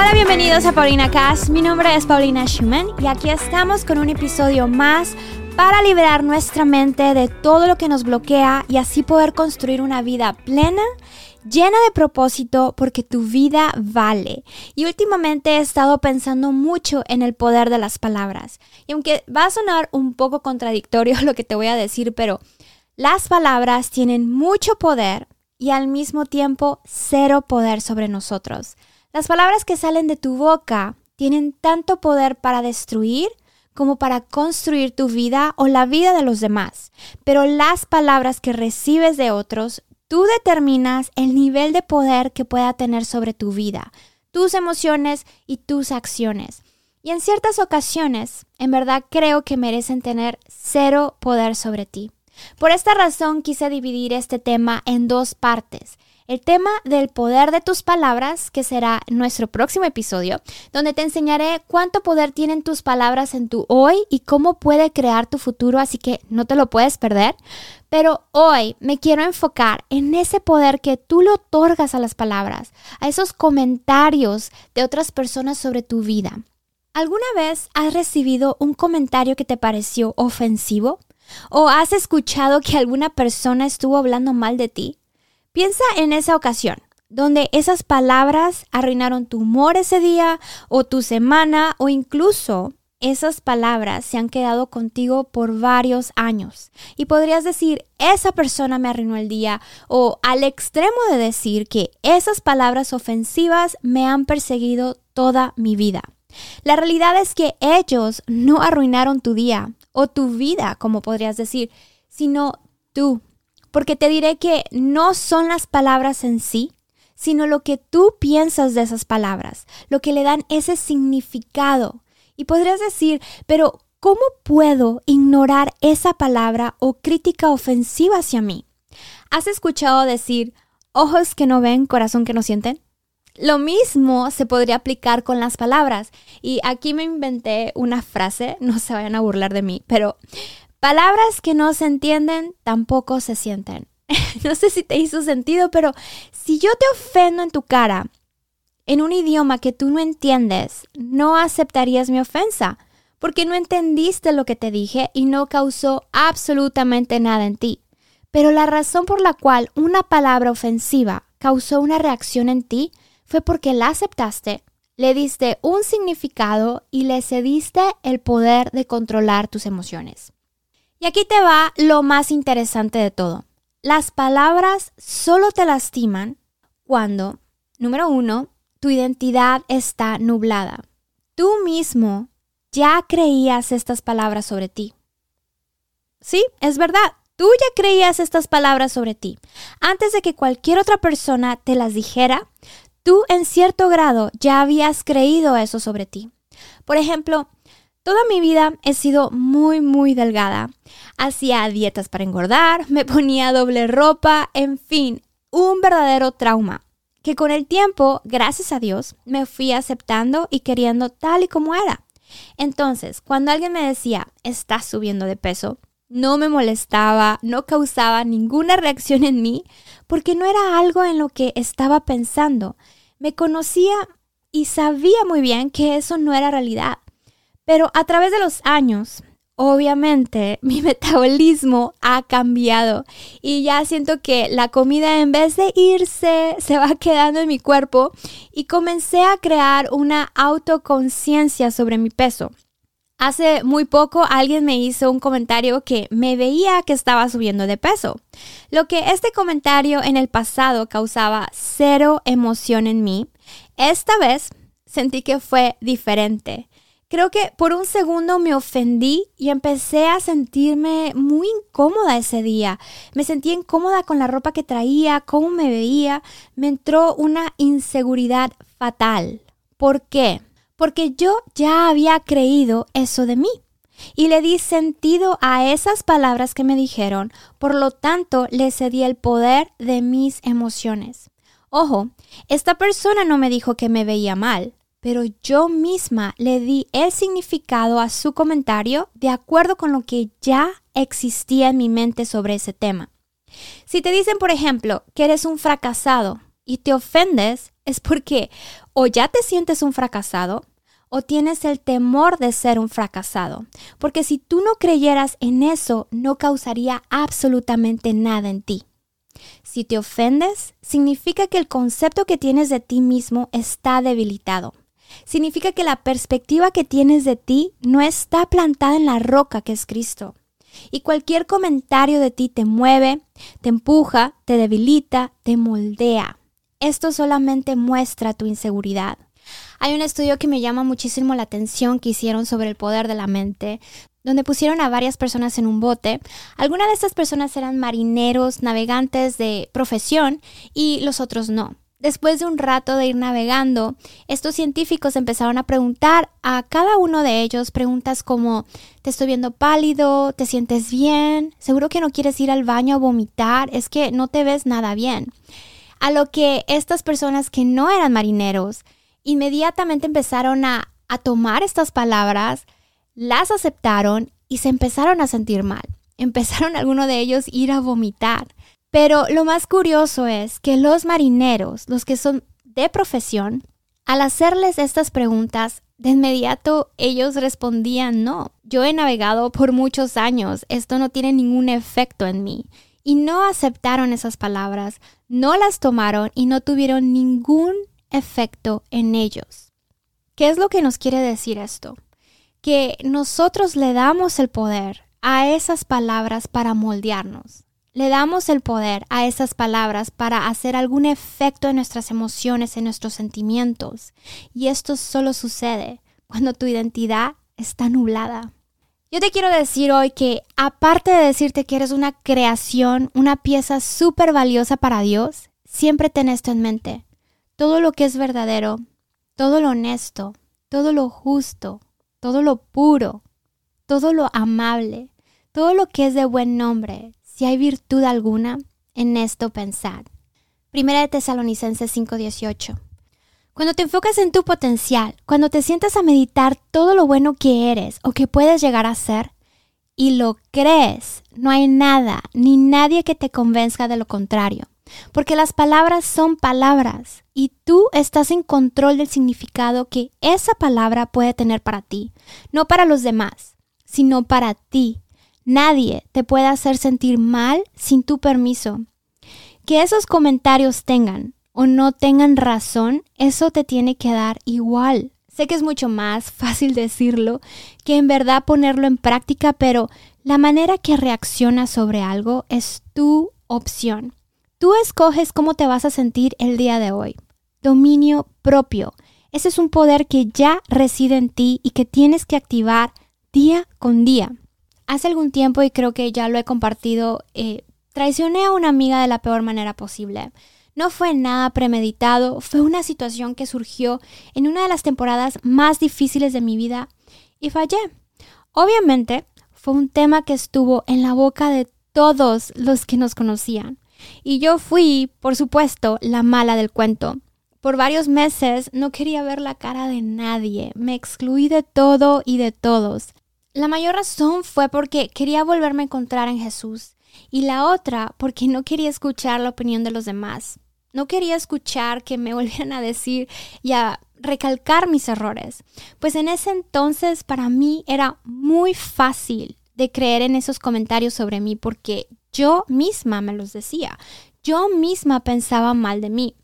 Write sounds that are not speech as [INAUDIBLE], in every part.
Hola, bienvenidos a Paulina Cast. Mi nombre es Paulina Schumann y aquí estamos con un episodio más para liberar nuestra mente de todo lo que nos bloquea y así poder construir una vida plena, llena de propósito, porque tu vida vale. Y últimamente he estado pensando mucho en el poder de las palabras. Y aunque va a sonar un poco contradictorio [LAUGHS] lo que te voy a decir, pero las palabras tienen mucho poder y al mismo tiempo cero poder sobre nosotros. Las palabras que salen de tu boca tienen tanto poder para destruir como para construir tu vida o la vida de los demás. Pero las palabras que recibes de otros, tú determinas el nivel de poder que pueda tener sobre tu vida, tus emociones y tus acciones. Y en ciertas ocasiones, en verdad creo que merecen tener cero poder sobre ti. Por esta razón quise dividir este tema en dos partes el tema del poder de tus palabras, que será nuestro próximo episodio, donde te enseñaré cuánto poder tienen tus palabras en tu hoy y cómo puede crear tu futuro, así que no te lo puedes perder. Pero hoy me quiero enfocar en ese poder que tú le otorgas a las palabras, a esos comentarios de otras personas sobre tu vida. ¿Alguna vez has recibido un comentario que te pareció ofensivo? ¿O has escuchado que alguna persona estuvo hablando mal de ti? Piensa en esa ocasión donde esas palabras arruinaron tu humor ese día o tu semana o incluso esas palabras se han quedado contigo por varios años. Y podrías decir, esa persona me arruinó el día o al extremo de decir que esas palabras ofensivas me han perseguido toda mi vida. La realidad es que ellos no arruinaron tu día o tu vida, como podrías decir, sino tú porque te diré que no son las palabras en sí, sino lo que tú piensas de esas palabras, lo que le dan ese significado. Y podrías decir, pero ¿cómo puedo ignorar esa palabra o crítica ofensiva hacia mí? ¿Has escuchado decir, ojos que no ven, corazón que no sienten? Lo mismo se podría aplicar con las palabras. Y aquí me inventé una frase, no se vayan a burlar de mí, pero Palabras que no se entienden tampoco se sienten. [LAUGHS] no sé si te hizo sentido, pero si yo te ofendo en tu cara, en un idioma que tú no entiendes, no aceptarías mi ofensa, porque no entendiste lo que te dije y no causó absolutamente nada en ti. Pero la razón por la cual una palabra ofensiva causó una reacción en ti fue porque la aceptaste, le diste un significado y le cediste el poder de controlar tus emociones. Y aquí te va lo más interesante de todo. Las palabras solo te lastiman cuando, número uno, tu identidad está nublada. Tú mismo ya creías estas palabras sobre ti. Sí, es verdad. Tú ya creías estas palabras sobre ti. Antes de que cualquier otra persona te las dijera, tú en cierto grado ya habías creído eso sobre ti. Por ejemplo, Toda mi vida he sido muy, muy delgada. Hacía dietas para engordar, [LAUGHS] me ponía doble ropa, en fin, un verdadero trauma. Que con el tiempo, gracias a Dios, me fui aceptando y queriendo tal y como era. Entonces, cuando alguien me decía, estás subiendo de peso, no me molestaba, no causaba ninguna reacción en mí, porque no era algo en lo que estaba pensando. Me conocía y sabía muy bien que eso no era realidad. Pero a través de los años, obviamente [LAUGHS] mi metabolismo ha cambiado y ya siento que la comida en vez de irse se va quedando en mi cuerpo y comencé a crear una autoconciencia sobre mi peso. Hace muy poco alguien me hizo un comentario que me veía que estaba subiendo de peso. Lo que este comentario en el pasado causaba cero emoción en mí, esta vez sentí que fue diferente. Creo que por un segundo me ofendí y empecé a sentirme muy incómoda ese día. Me sentí incómoda con la ropa que traía, cómo me veía. Me entró una inseguridad fatal. ¿Por qué? Porque yo ya había creído eso de mí y le di sentido a esas palabras que me dijeron, por lo tanto le cedí el poder de mis emociones. Ojo, esta persona no me dijo que me veía mal, pero yo misma le di el significado a su comentario de acuerdo con lo que ya existía en mi mente sobre ese tema. Si te dicen, por ejemplo, que eres un fracasado y te ofendes, es porque O ya te sientes un fracasado o tienes el temor de ser un fracasado. Porque si tú no creyeras en eso, no causaría absolutamente nada en ti. Si te ofendes, significa que el concepto que tienes de ti mismo está debilitado. Significa que la perspectiva que tienes de ti no está plantada en la roca que es Cristo. Y cualquier comentario de ti te mueve, te empuja, te debilita, te moldea. Esto solamente muestra tu inseguridad. Hay un estudio que me llama muchísimo la atención que hicieron sobre el poder de la mente, donde pusieron a varias personas en un bote. Algunas de estas personas eran marineros, navegantes de profesión y los otros no. Después de un rato de ir navegando, estos científicos empezaron a preguntar a cada uno de ellos preguntas como, te estoy viendo pálido, te sientes bien, seguro que no quieres ir al baño a vomitar, es que no te ves nada bien. A lo que estas personas que no eran marineros inmediatamente empezaron a, tomar estas palabras, las aceptaron y se empezaron a sentir mal. Empezaron algunos de ellos a ir a vomitar. Pero lo más curioso es que los marineros, los que son de profesión, al hacerles estas preguntas, de inmediato ellos respondían, no, yo he navegado por muchos años, esto no tiene ningún efecto en mí. Y no aceptaron esas palabras, no las tomaron y no tuvieron ningún efecto en ellos. ¿Qué es lo que nos quiere decir esto? Que nosotros le damos el poder a esas palabras para moldearnos. Le damos el poder a esas palabras para hacer algún efecto en nuestras emociones, en nuestros sentimientos. Y esto solo sucede cuando tu identidad está nublada. Yo te quiero decir hoy que aparte de decirte que eres una creación, una pieza súper valiosa para Dios, siempre ten esto en mente. Todo lo que es verdadero, todo lo honesto, todo lo justo, todo lo puro, todo lo amable, todo lo que es de buen nombre, si hay virtud alguna, en esto pensad. Primera de Tesalonicenses 5:18. Cuando te enfocas en tu potencial, cuando te sientas a meditar todo lo bueno que eres o que puedes llegar a ser, y lo crees, no hay nada ni nadie que te convenzca de lo contrario. Porque las palabras son palabras y tú estás en control del significado que esa palabra puede tener para ti, no para los demás, sino para ti, Nadie te puede hacer sentir mal sin tu permiso. Que esos comentarios tengan o no tengan razón, eso te tiene que dar igual. Sé que es mucho más [LAUGHS] fácil decirlo que en verdad ponerlo en práctica, pero la manera que reaccionas sobre algo es tu opción. Tú escoges cómo te vas a sentir el día de hoy. Dominio propio. Ese es un poder que ya reside en ti y que tienes que activar día con día. Hace algún tiempo, y creo que ya lo he compartido, eh, traicioné a una amiga de la peor manera posible. No fue nada premeditado, fue una situación que surgió en una de las temporadas más difíciles de mi vida y fallé. Obviamente, fue un tema que estuvo en la boca de todos los que nos conocían. Y yo fui, por supuesto, la mala del cuento. Por varios meses no quería ver la cara de nadie, me excluí de todo y de todos. La mayor razón fue porque quería volverme a encontrar en Jesús y la otra porque no quería escuchar la opinión de los demás. No quería escuchar que me [LAUGHS] volvieran a decir y a recalcar mis errores, pues en ese entonces para mí era muy fácil de creer en esos comentarios sobre mí porque yo misma me los decía, yo misma pensaba mal de mí.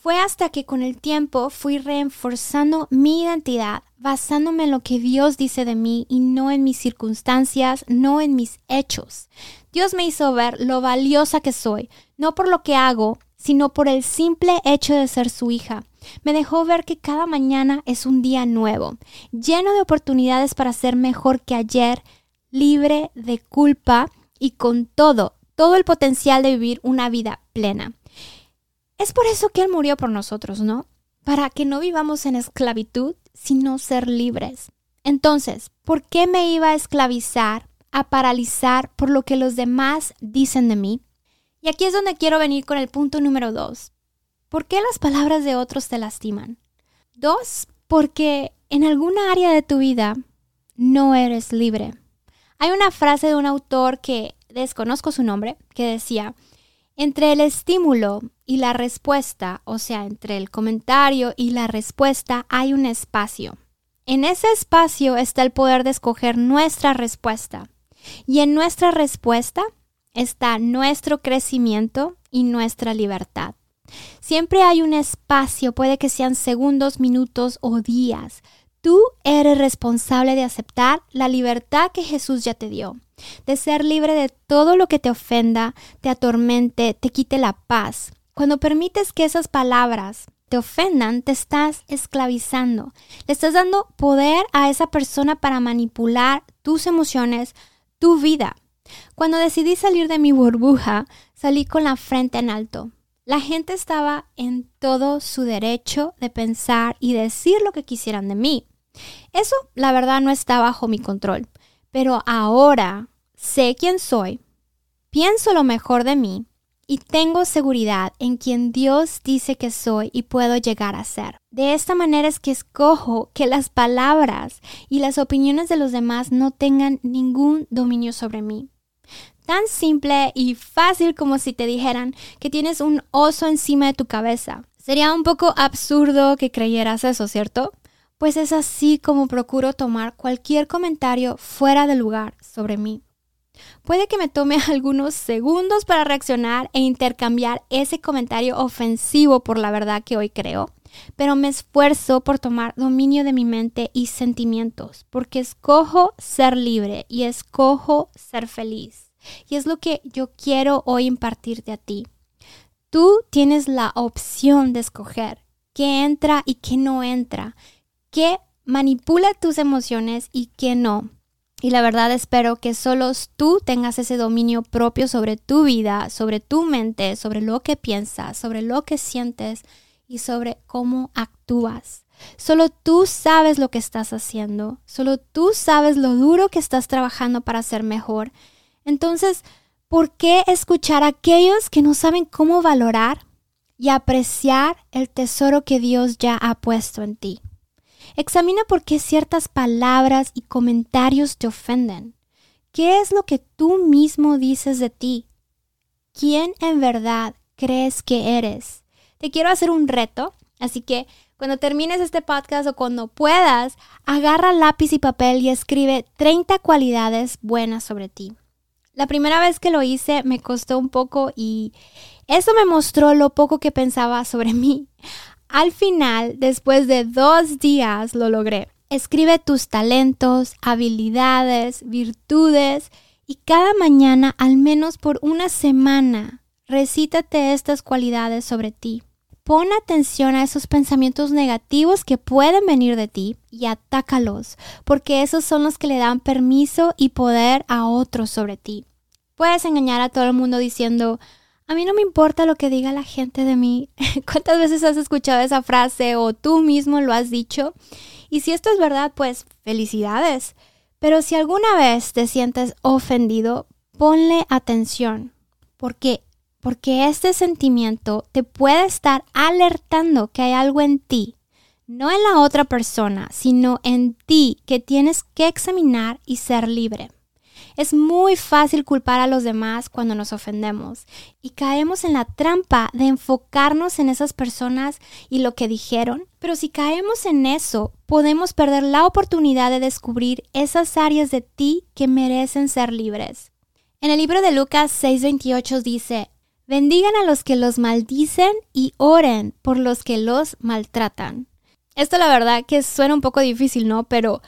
Fue hasta que con el tiempo fui reforzando mi identidad basándome en lo que Dios dice de mí y no en mis circunstancias, no en mis hechos. Dios me hizo ver lo valiosa que soy, no por lo que hago, sino por el simple hecho de ser su hija. Me dejó ver que cada mañana es un día nuevo, lleno de oportunidades para ser mejor que ayer, libre de culpa y con todo, todo el potencial de vivir una vida plena. Es por eso que Él murió por nosotros, ¿no? Para que no vivamos en esclavitud, sino ser libres. Entonces, ¿por qué me iba a esclavizar, a paralizar por lo que los demás dicen de mí? Y aquí es donde quiero venir con el punto número dos. ¿Por qué las palabras de otros te lastiman? Dos, porque en alguna área de tu vida no eres libre. Hay una frase de un autor que desconozco su nombre, que decía, Entre el estímulo y la respuesta, o sea, entre el comentario y la respuesta, hay un espacio. En ese espacio está el poder de escoger nuestra respuesta. Y en nuestra respuesta está nuestro crecimiento y nuestra libertad. Siempre hay un espacio, puede que sean segundos, minutos o días. Tú eres responsable de aceptar la libertad que Jesús ya te dio de ser libre de todo lo que te ofenda, te atormente, te quite la paz. Cuando permites que esas palabras te ofendan, te estás esclavizando. Le estás dando poder a esa persona para manipular tus emociones, tu vida. Cuando decidí salir de mi burbuja, salí con la frente en alto. La gente estaba en todo su derecho de pensar y decir lo que quisieran de mí. Eso, la verdad, no está bajo mi control. Pero ahora sé quién soy, pienso lo mejor de mí y tengo seguridad en quien Dios dice que soy y puedo llegar a ser. De esta manera es que escojo que las palabras y las opiniones de los demás no tengan ningún dominio sobre mí. Tan simple y fácil como si te dijeran que tienes un oso encima de tu cabeza. Sería un poco absurdo que creyeras eso, ¿cierto? pues es así como procuro tomar cualquier comentario fuera de lugar sobre mí. Puede que me tome [LAUGHS] algunos segundos para reaccionar e intercambiar ese comentario ofensivo por la verdad que hoy creo, pero me esfuerzo por tomar dominio de mi mente y sentimientos, porque escojo ser libre y escojo ser feliz. Y es lo que yo quiero hoy impartirte a ti. Tú tienes la opción de escoger qué entra y qué no entra qué manipula tus emociones y qué no. Y la verdad espero que solo tú tengas ese dominio propio sobre tu vida, sobre tu mente, sobre lo que piensas, sobre lo que sientes y sobre cómo actúas. Solo tú sabes lo que estás haciendo, solo tú sabes lo duro que estás trabajando para ser mejor. Entonces, ¿por qué escuchar a aquellos que no saben cómo valorar y apreciar el tesoro que Dios ya ha puesto en ti? Examina por qué ciertas palabras y comentarios te ofenden. ¿Qué es lo que tú mismo dices de ti? ¿Quién en verdad crees que eres? Te quiero hacer un reto, así que cuando termines este podcast o cuando puedas, agarra lápiz y papel y escribe 30 cualidades buenas sobre ti. La primera vez que lo hice me costó un poco y eso me mostró lo poco que pensaba sobre [LAUGHS] mí. Al final, después de dos días, lo logré. Escribe tus talentos, habilidades, virtudes y cada mañana, al menos por una semana, recítate estas cualidades sobre ti. Pon atención a esos pensamientos negativos que pueden venir de ti y atácalos, porque esos son los que le dan permiso y poder a otros sobre ti. Puedes engañar a todo el mundo diciendo, a mí no me importa lo que diga la gente de mí. [LAUGHS] ¿Cuántas veces has escuchado esa frase o tú mismo lo has dicho? Y si esto es verdad, pues felicidades. Pero si alguna vez te sientes ofendido, ponle atención, porque porque este sentimiento te puede estar alertando que hay algo en ti, no en la otra persona, sino en ti que tienes que examinar y ser libre. Es muy fácil culpar a los demás cuando nos ofendemos y caemos en la trampa de enfocarnos en esas personas y lo que dijeron. Pero si caemos en eso, podemos perder la oportunidad de descubrir esas áreas de ti que merecen ser libres. En el libro de Lucas 6:28 dice, Bendigan a los que los maldicen y oren por los que los maltratan. Esto la verdad que suena un poco difícil, ¿no? Pero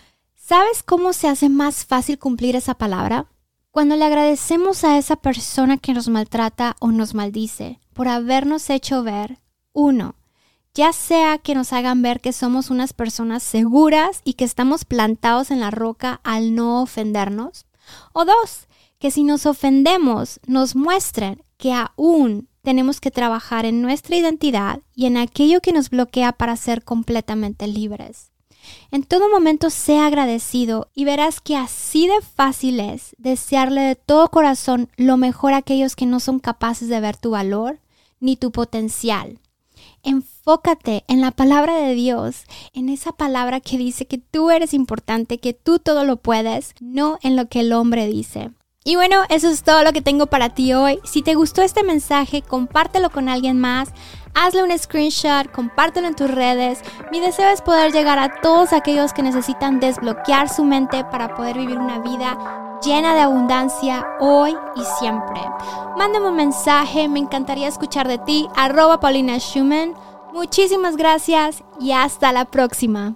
¿Sabes cómo se hace más fácil cumplir esa palabra? Cuando le agradecemos a esa persona que nos maltrata o nos maldice por habernos hecho ver, uno, ya sea que nos hagan ver que somos unas personas seguras y que estamos plantados en la roca al no ofendernos, o dos, que si nos ofendemos nos muestren que aún tenemos que trabajar en nuestra identidad y en aquello que nos bloquea para ser completamente libres. En todo momento sea agradecido y verás que así de fácil es desearle de todo corazón lo mejor a aquellos que no son capaces de ver tu valor ni tu potencial. Enfócate en la palabra de Dios, en esa palabra que dice que tú eres importante, que tú todo lo puedes, no en lo que el hombre dice. Y bueno, eso es todo lo que tengo para ti hoy. Si te gustó este mensaje, compártelo con alguien más. Hazle un screenshot, compártelo en tus redes. Mi deseo es poder llegar a todos aquellos que necesitan desbloquear su mente para poder vivir una vida llena de abundancia hoy y siempre. Mándame un mensaje, me encantaría escuchar de ti, arroba Paulina Schumann. Muchísimas gracias y hasta la próxima.